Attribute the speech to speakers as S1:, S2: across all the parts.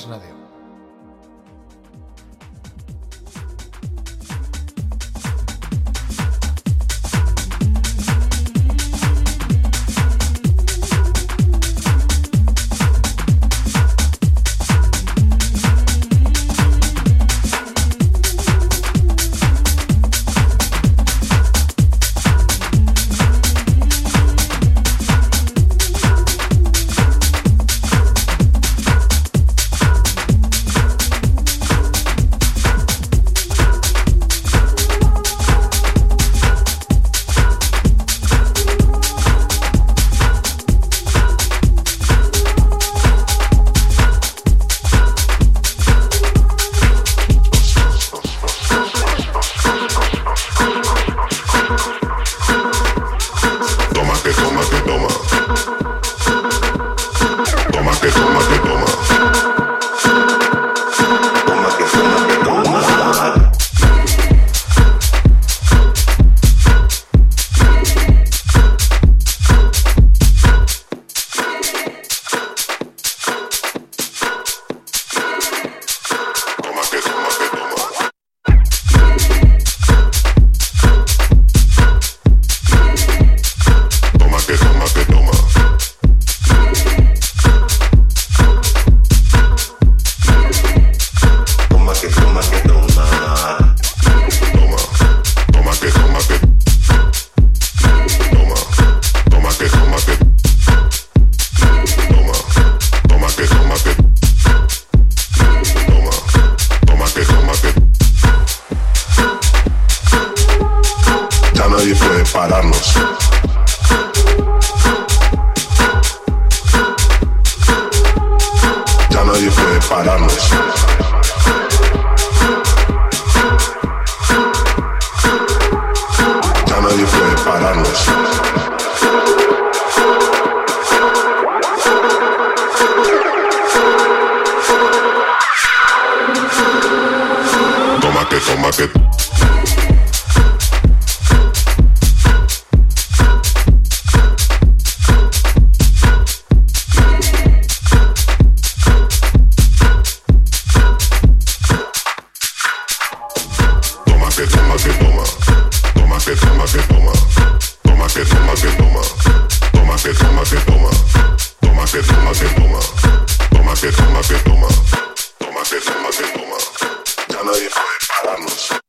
S1: gràcies a
S2: Déu. silence.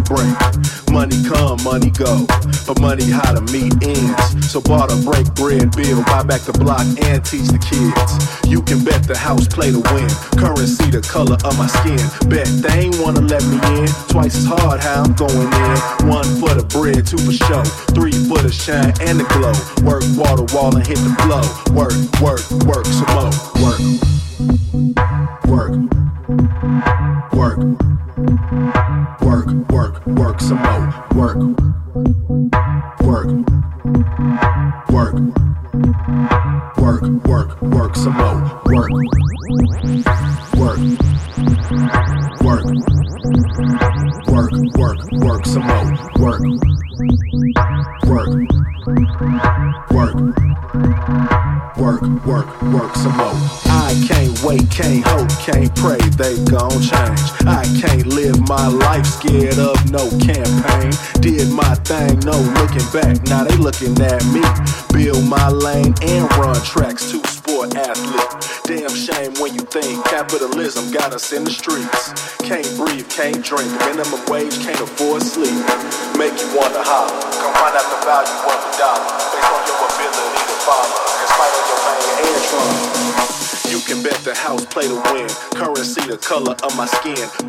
S2: Brink. Money come, money go, but money how to meet ends. So barter, break bread, bill, buy back the block, and teach the kids. You can bet the house play to win. Currency the color of my skin. Bet they ain't wanna let me in. Twice as hard how I'm going in. One for the bread, two for show, three for the shine and the glow. Work water wall and hit the flow. Work, work, work my skin.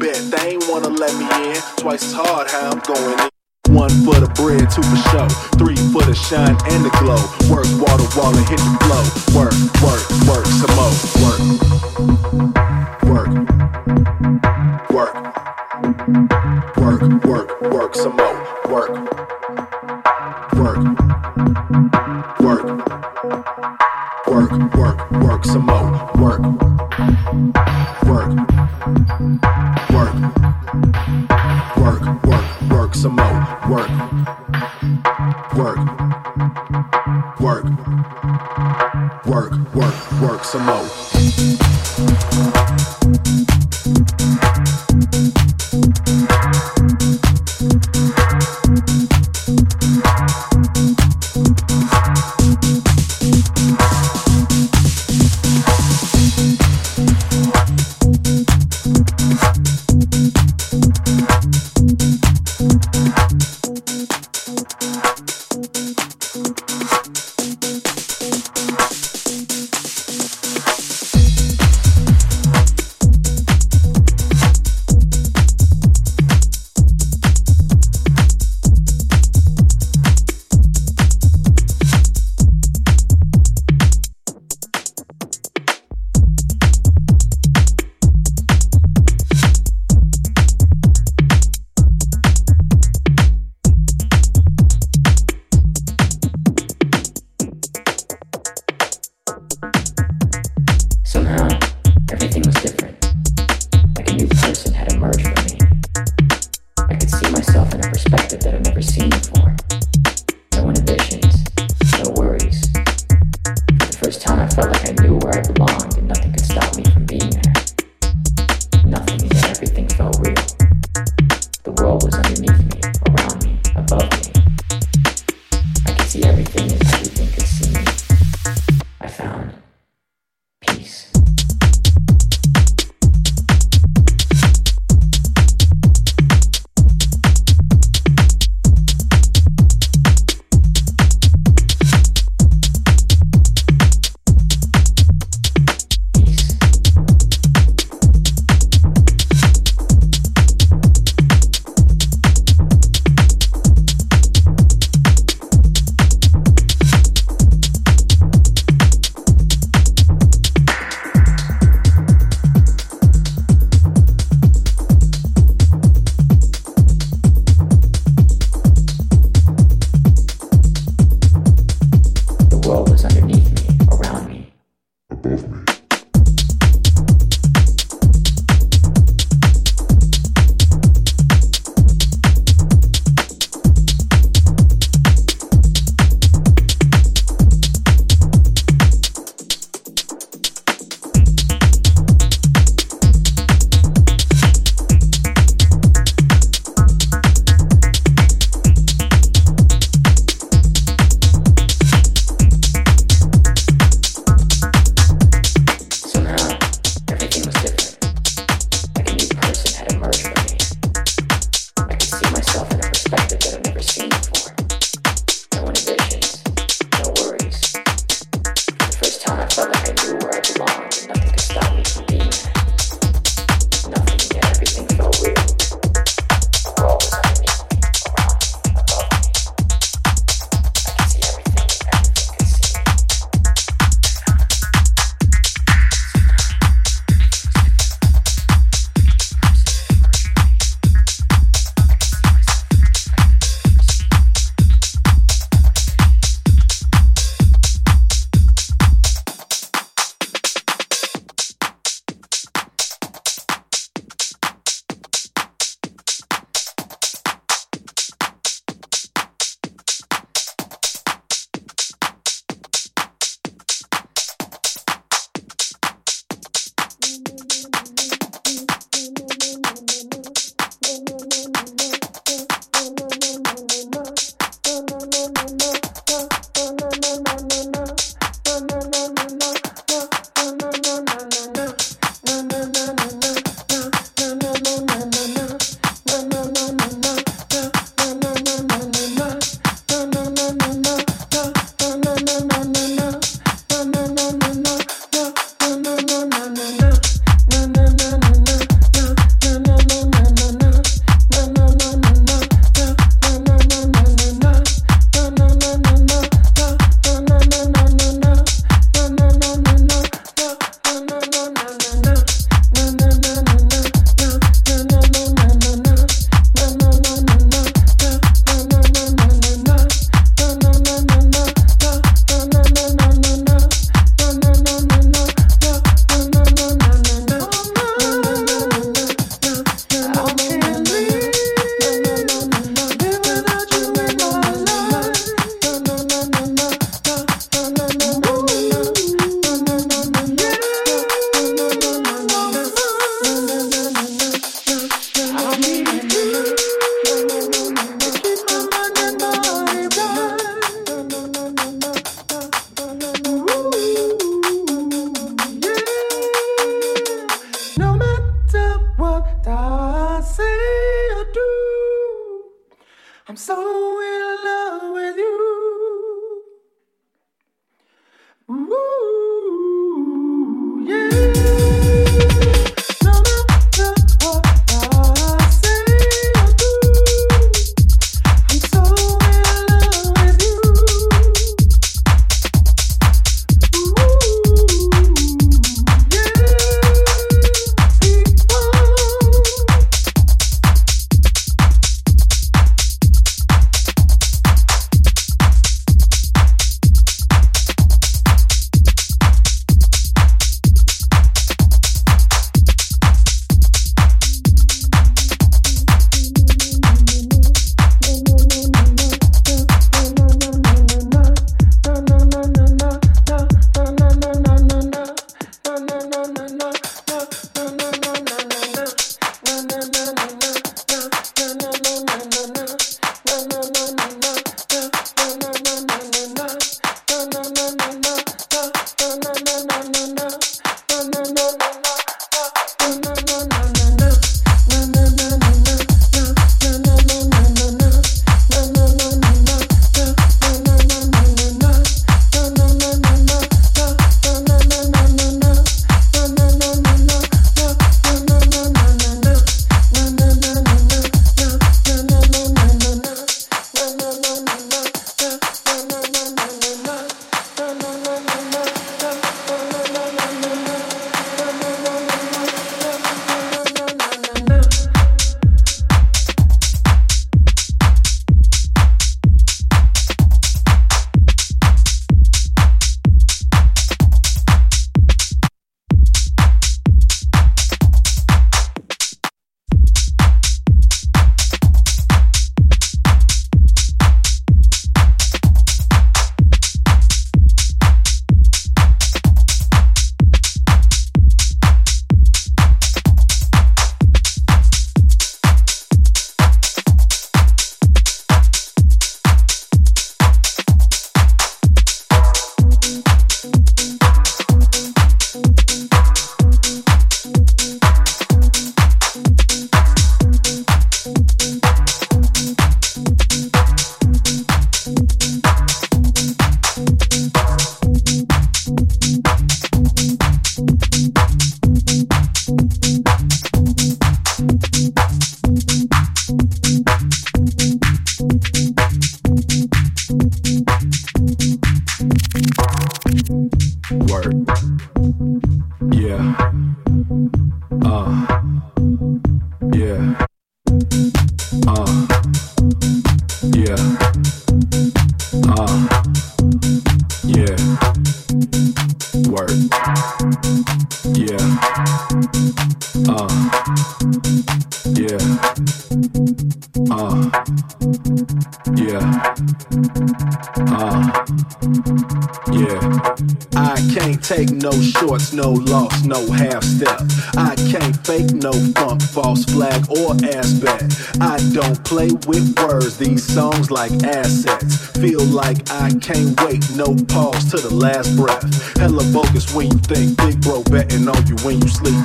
S2: The last breath. Hella bogus when you think, big bro betting on you when you sleep.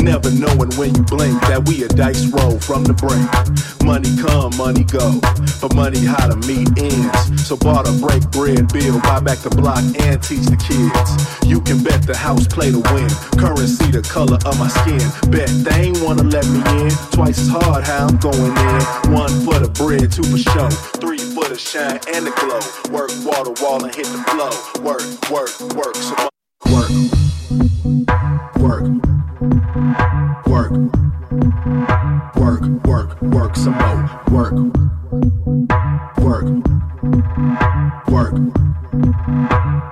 S2: Never knowing when you blink that we a dice roll from the brink. Money come, money go, but money how to meet ends. So barter, break bread, bill, buy back the block and teach the kids. You can bet the house play to win. Currency the color of my skin. Bet they ain't wanna let me in. Twice as hard how I'm going in. One for the bread, two for show. The shine and the glow. Work to wall and hit the flow. Work, work, work. So work, work, work, work, work work some more. Work, work, work,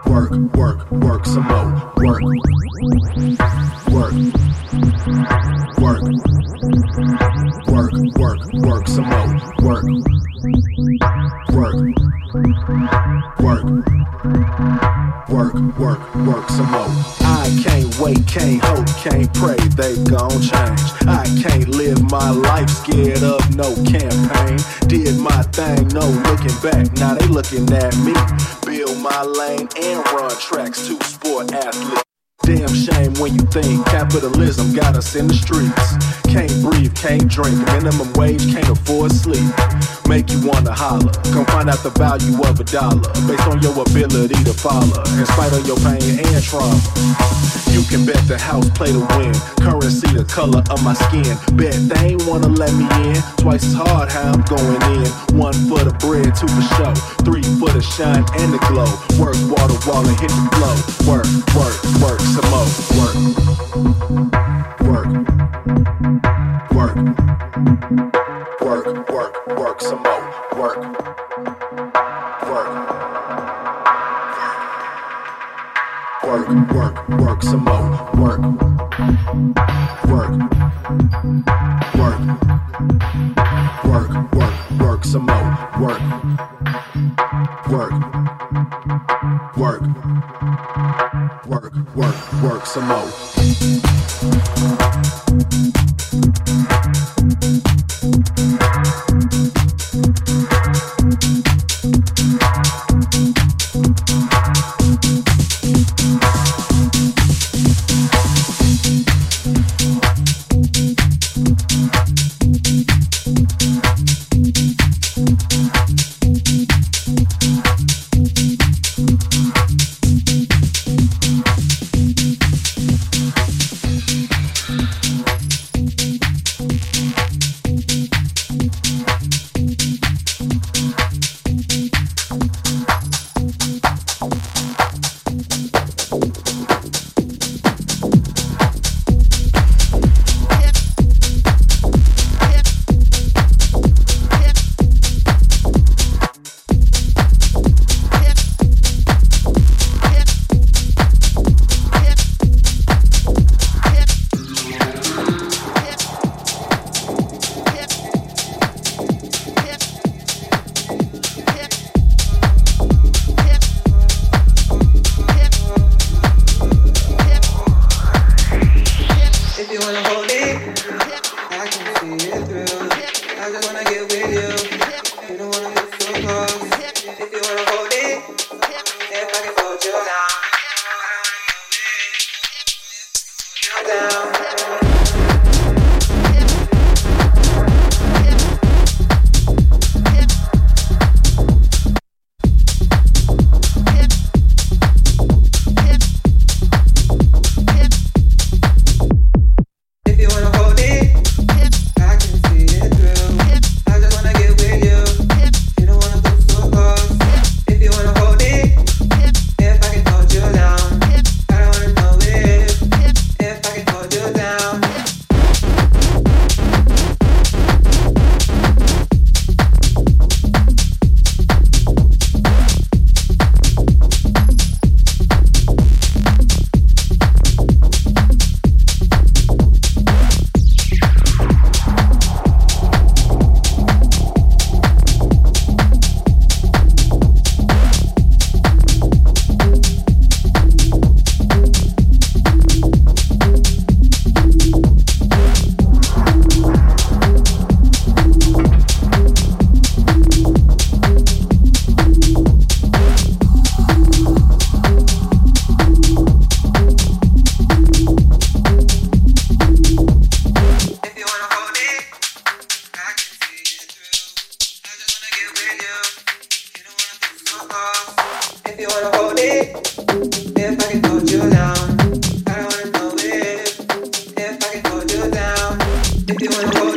S2: work, work, work some more. They gon' change. I can't live my life scared of no campaign. Did my thing, no looking back. Now they looking at me. Build my lane and run tracks to sport athletes. Damn shame when you think capitalism got us in the streets. Can't breathe, can't drink, minimum wage, can't afford sleep. Make you wanna holler, come find out the value of a dollar based on your ability to follow, in spite of your pain and trauma. You can bet the house play to win, currency the color of my skin. Bet they ain't wanna let me in, twice as hard how I'm going in. One for the bread, two for show, three for the shine and the glow. Work water wall and hit the flow. Work, work, work some more. Work, work, work, work, work, work some more. Work, work, work, work, some more. Work, work, work, work, work, work some more. Work, work, work, work, work, work some more.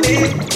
S3: Thank you.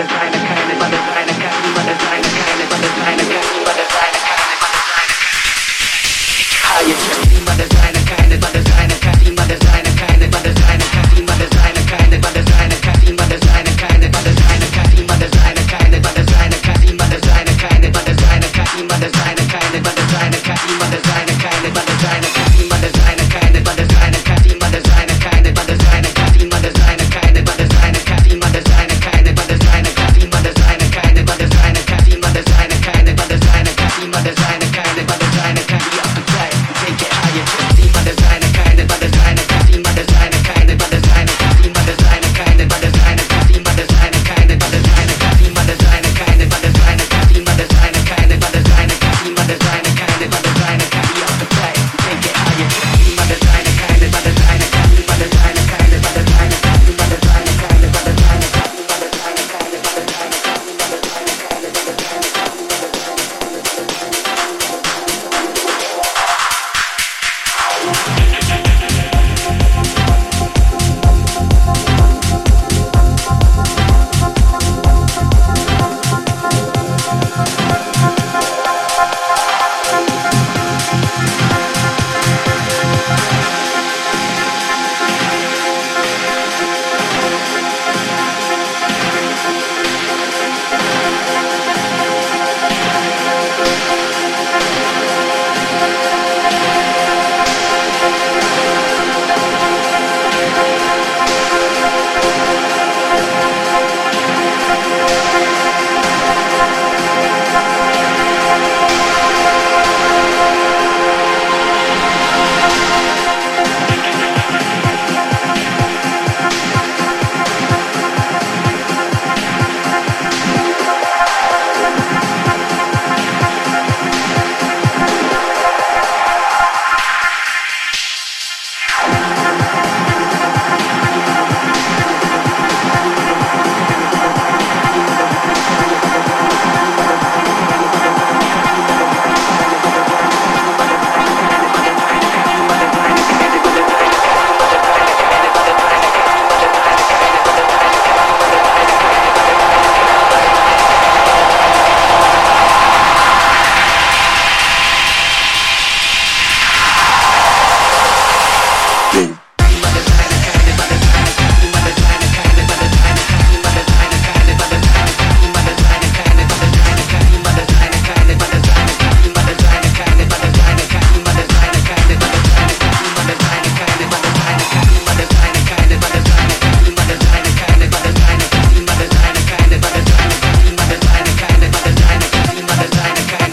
S3: Designer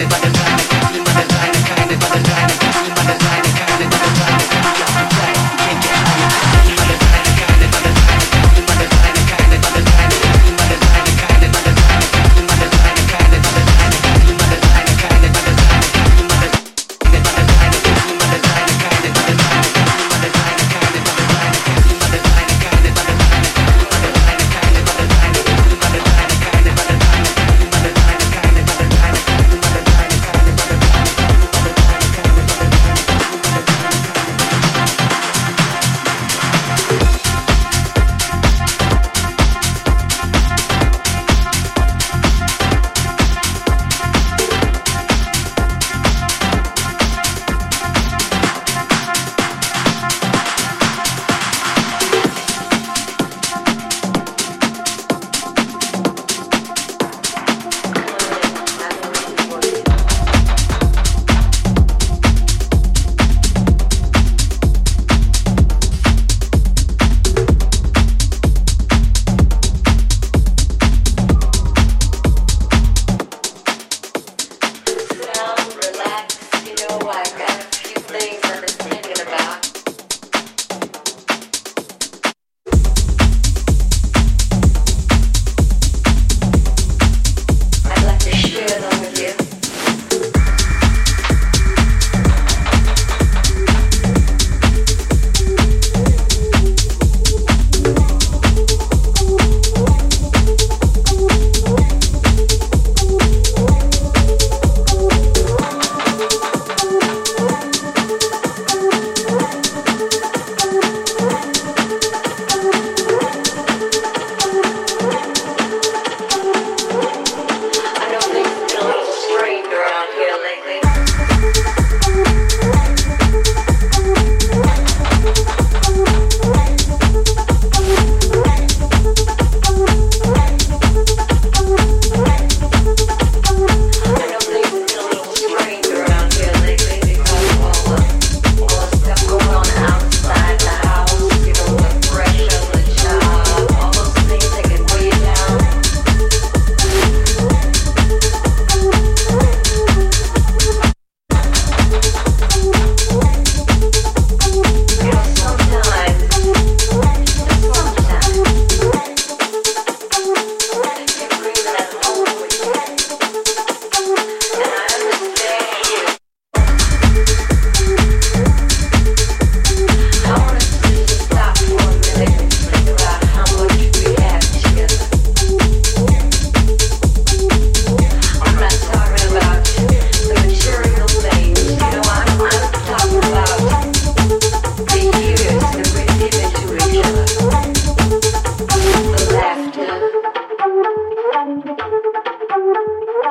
S3: everybody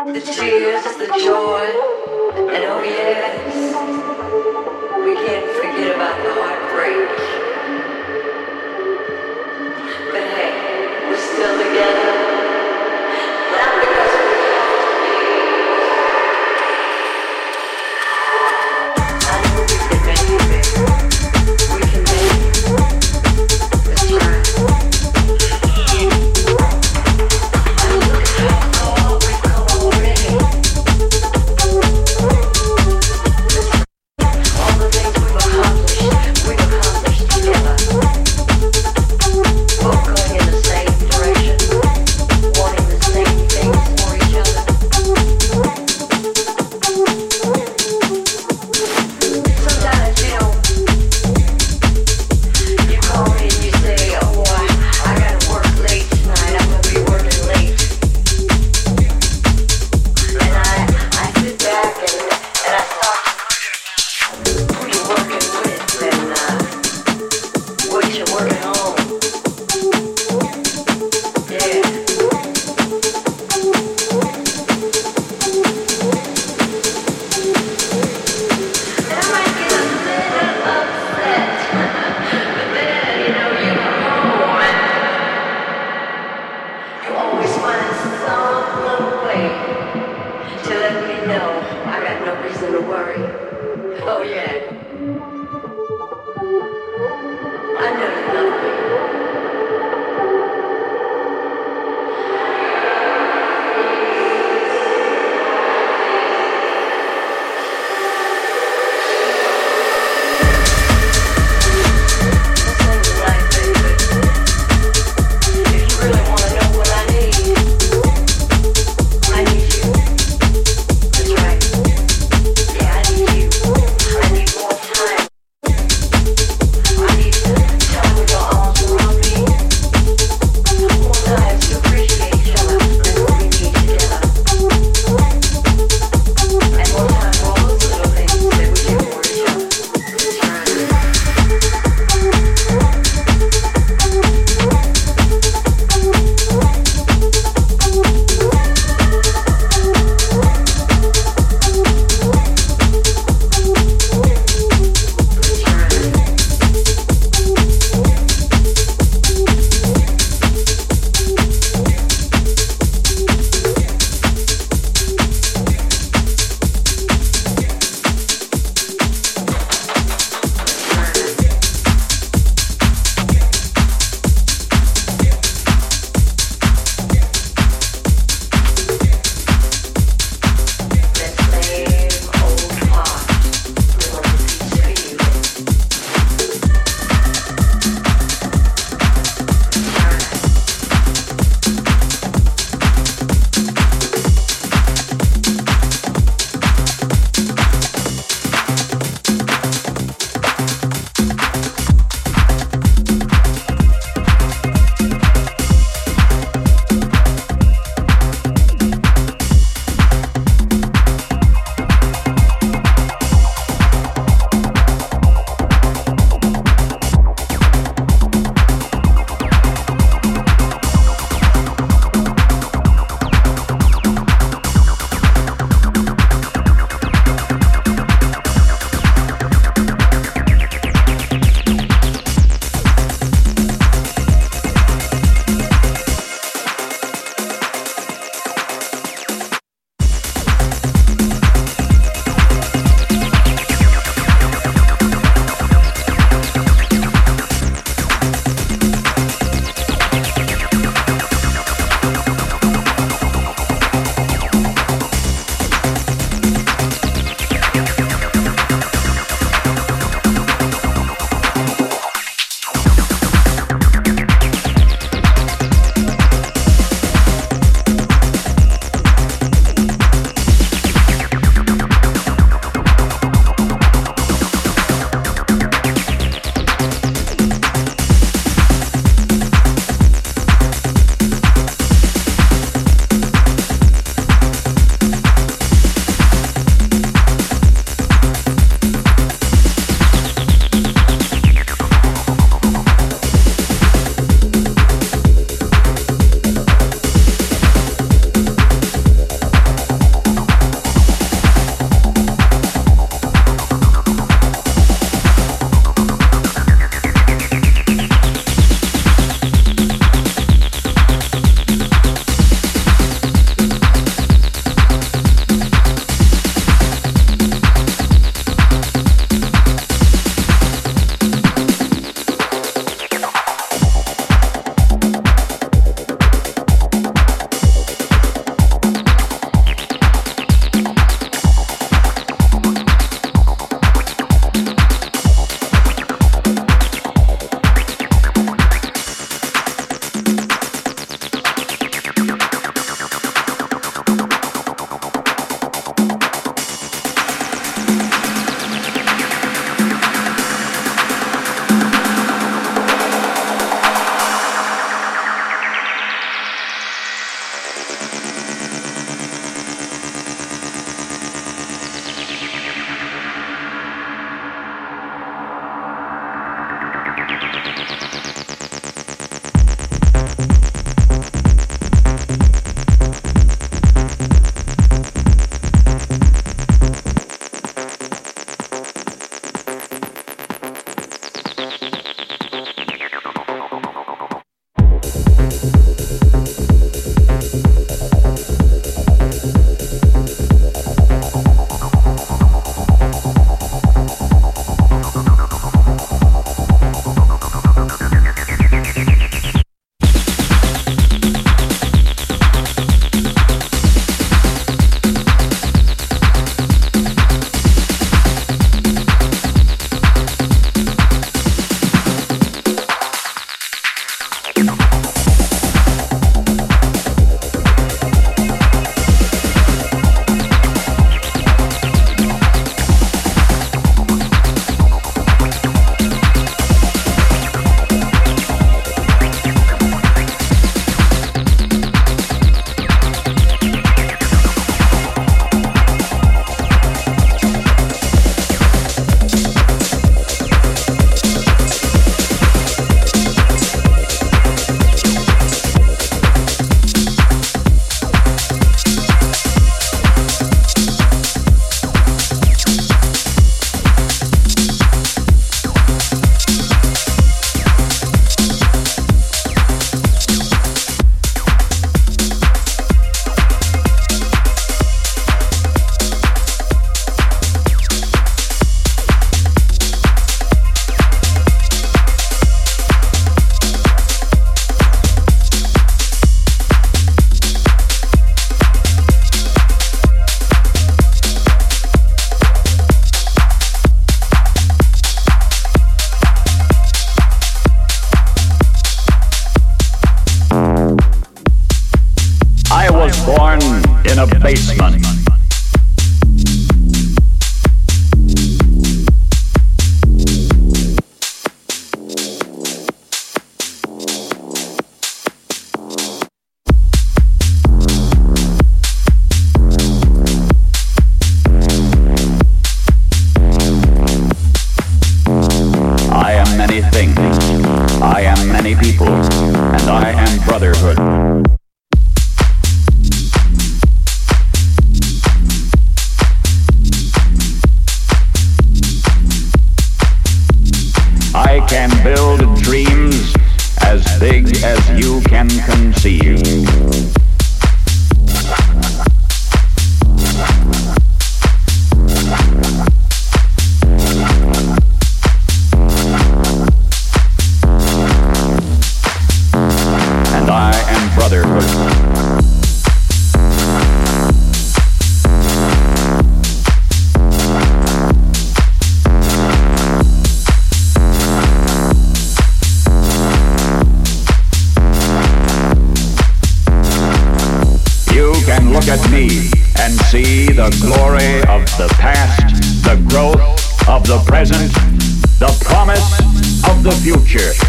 S3: The tears, the joy, and oh yes,
S4: we
S5: can't forget
S4: about the heartbreak. But hey, we're still together.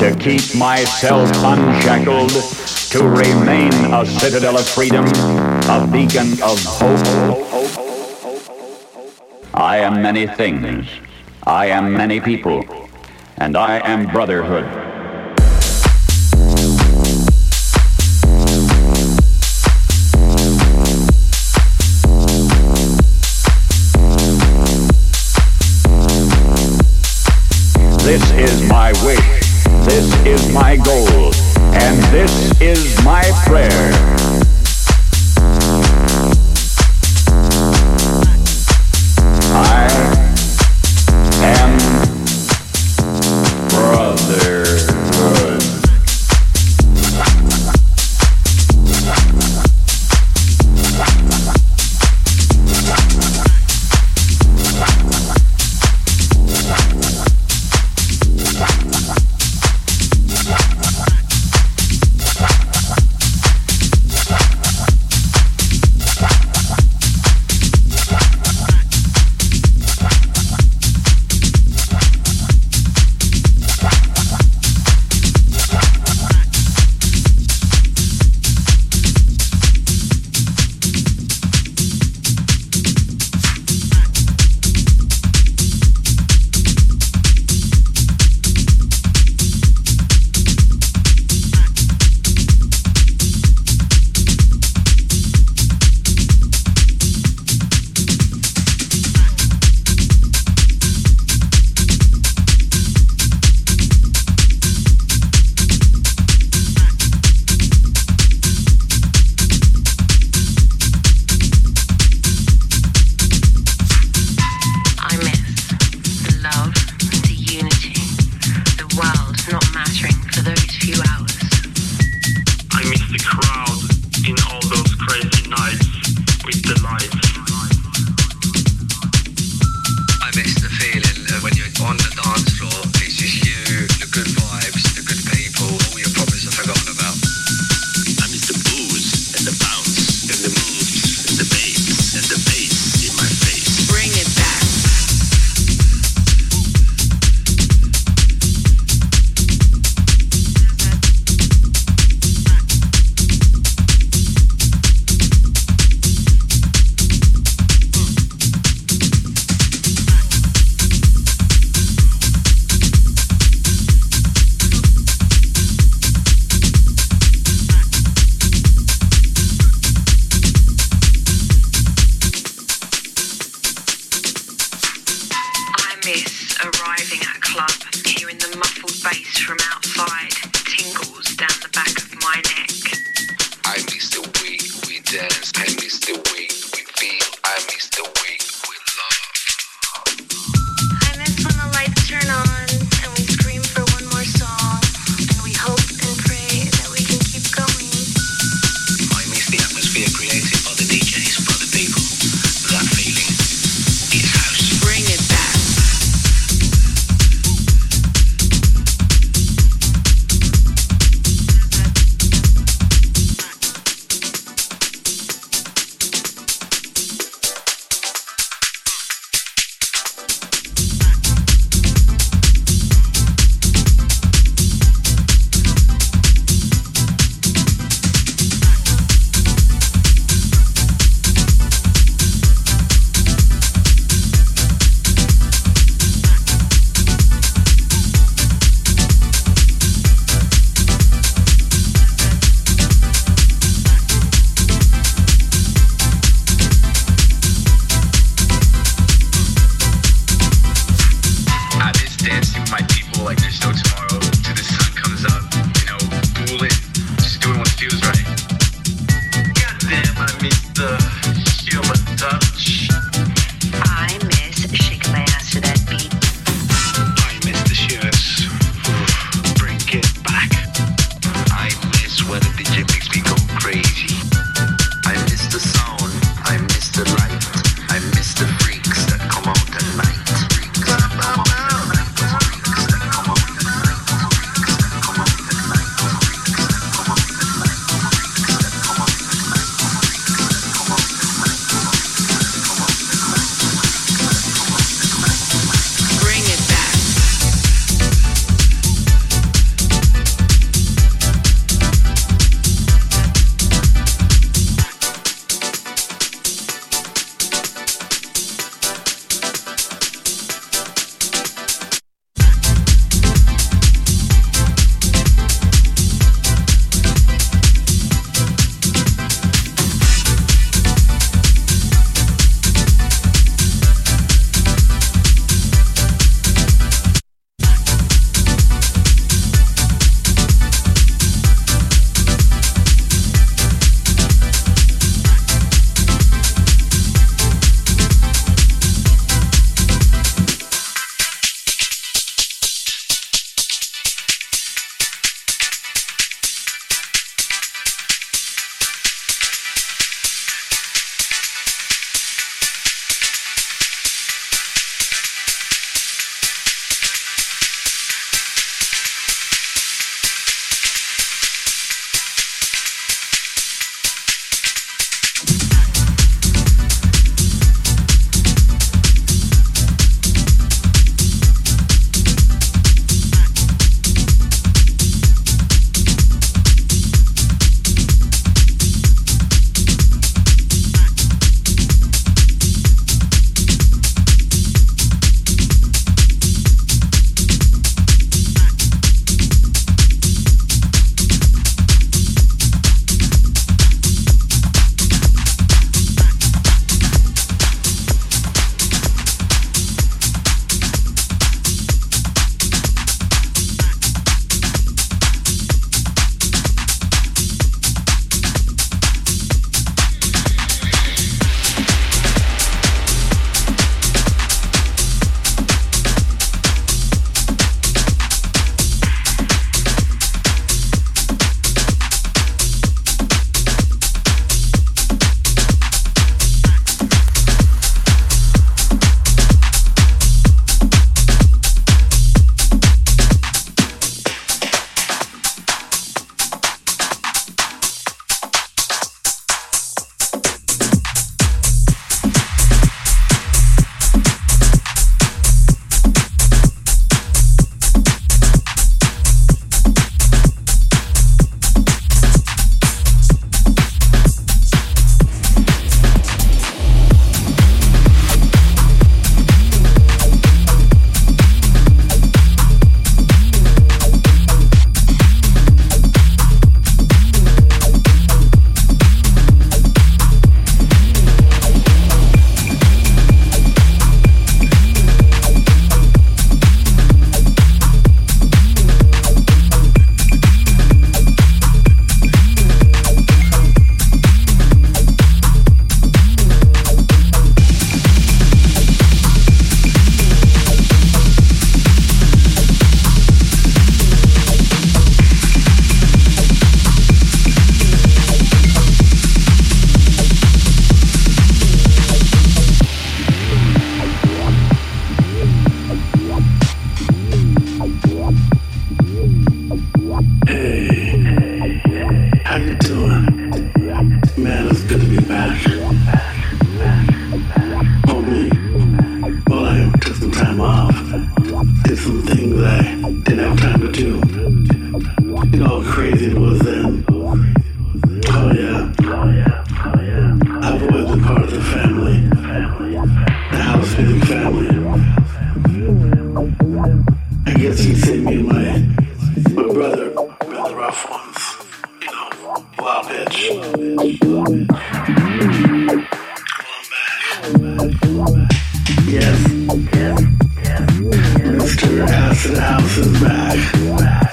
S4: to keep myself unshackled, to remain a citadel of freedom, a beacon of hope. I am many things. I am many people. And I am brotherhood. This is my wish. This is my goal. And this is my prayer.
S6: Mr. Acid House is back.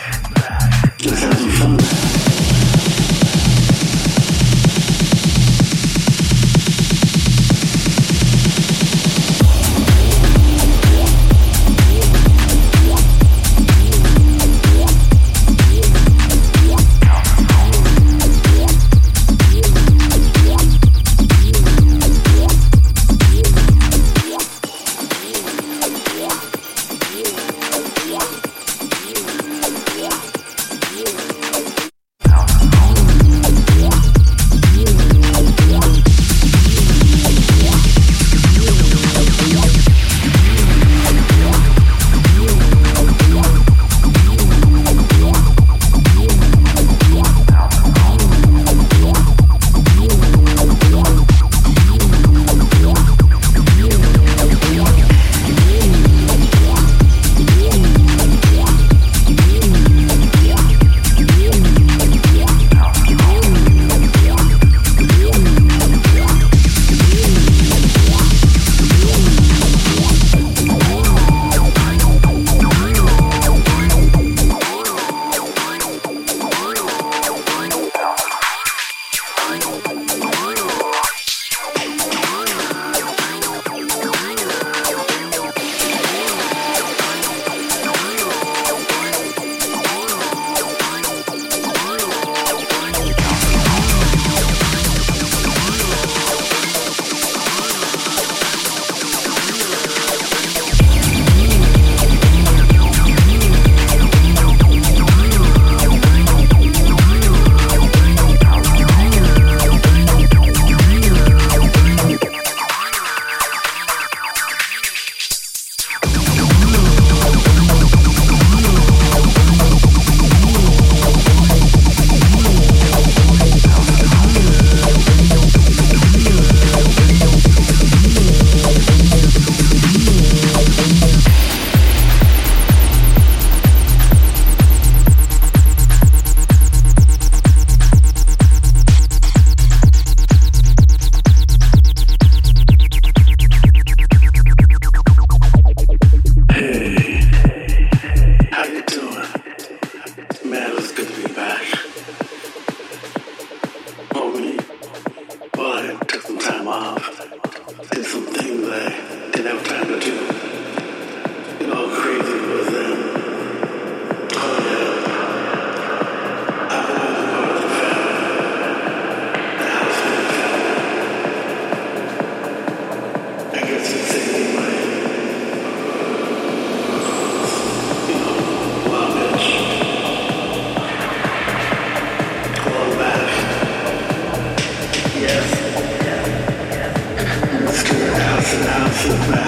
S6: Back.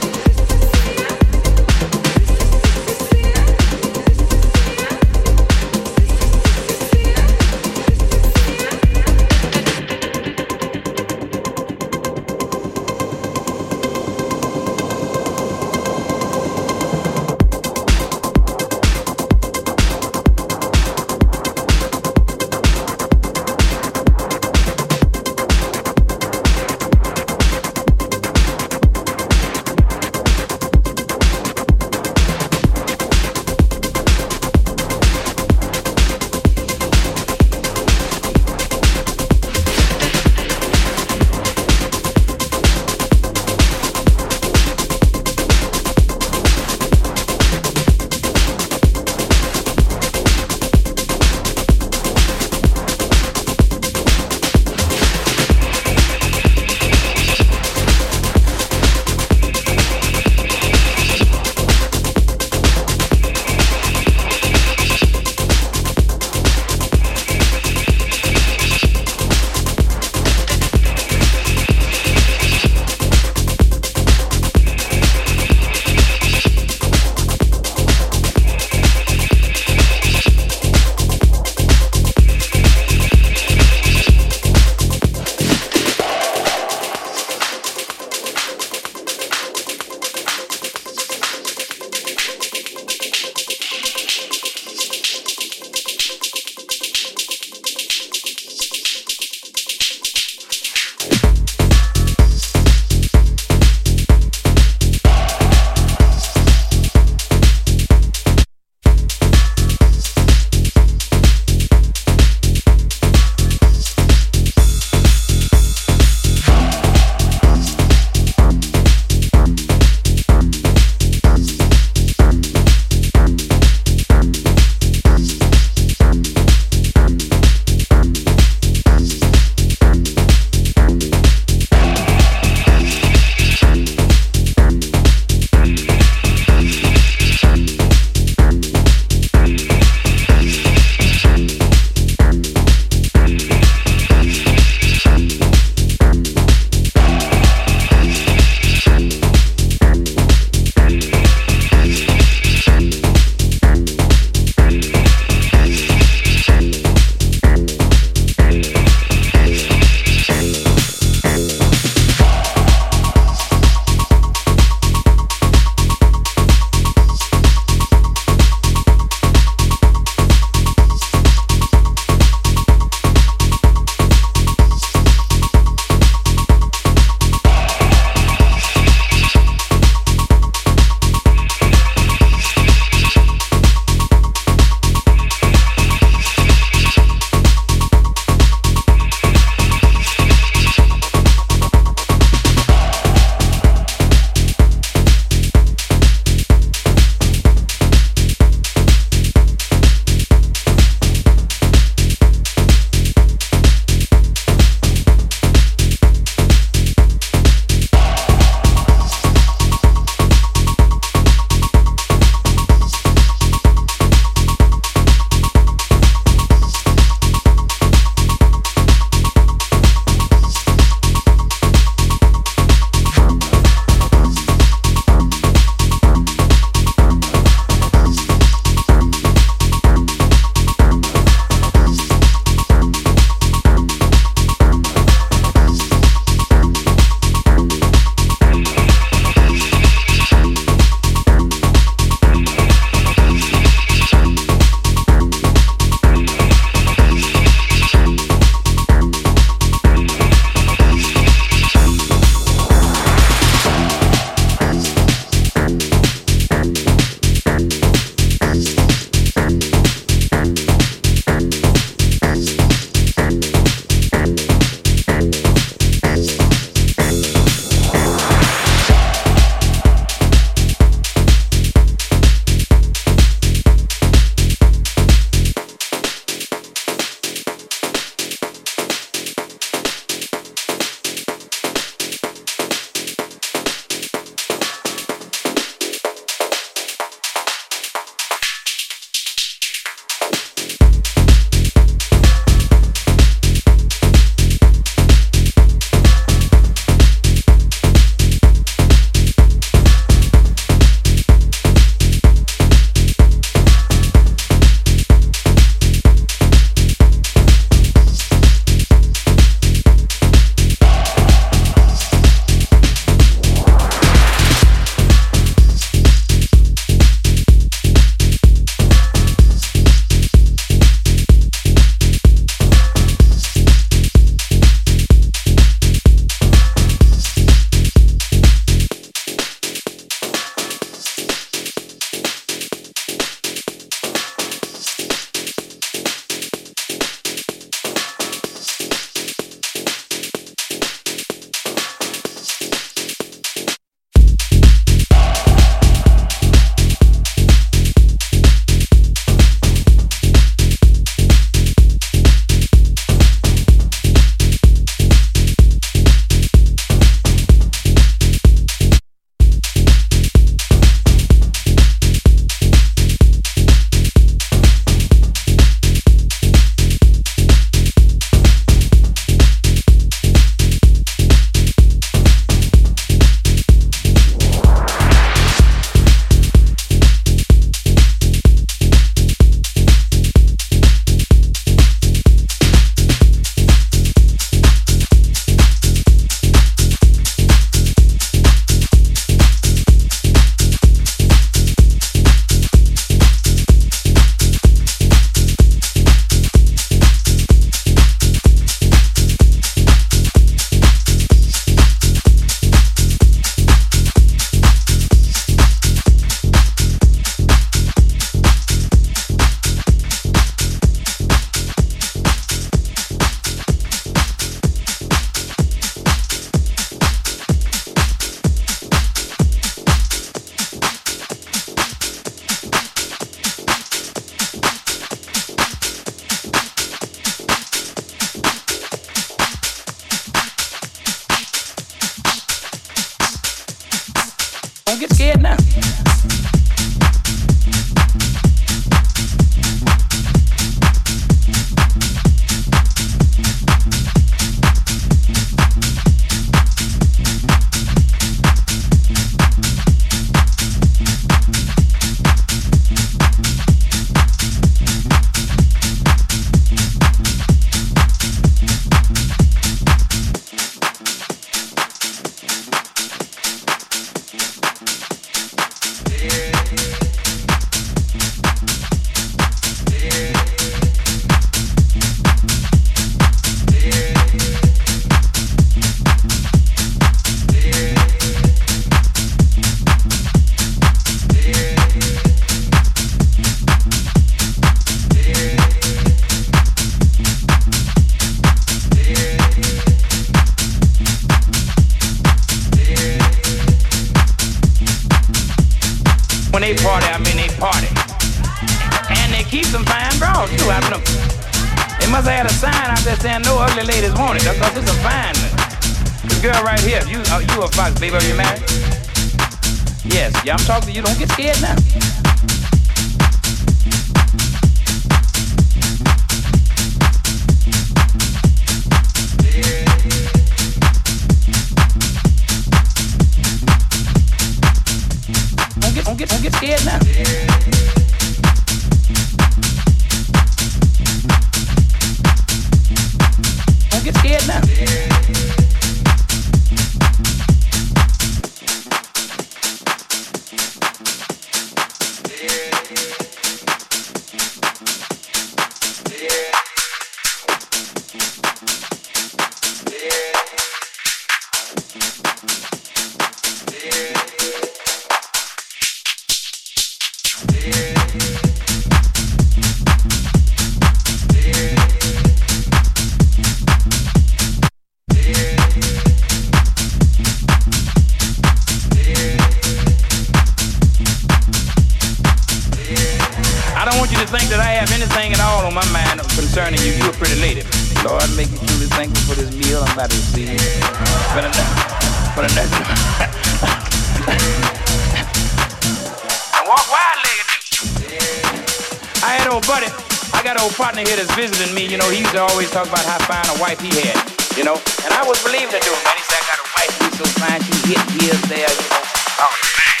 S6: that's visiting me, you know, he used to always talk about how fine a wife he had, you know. And I was believing it to him, man. He said, I got a wife, she's so fine, she hit here, there, you know. Oh, man.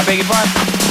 S6: I beg
S7: your pardon?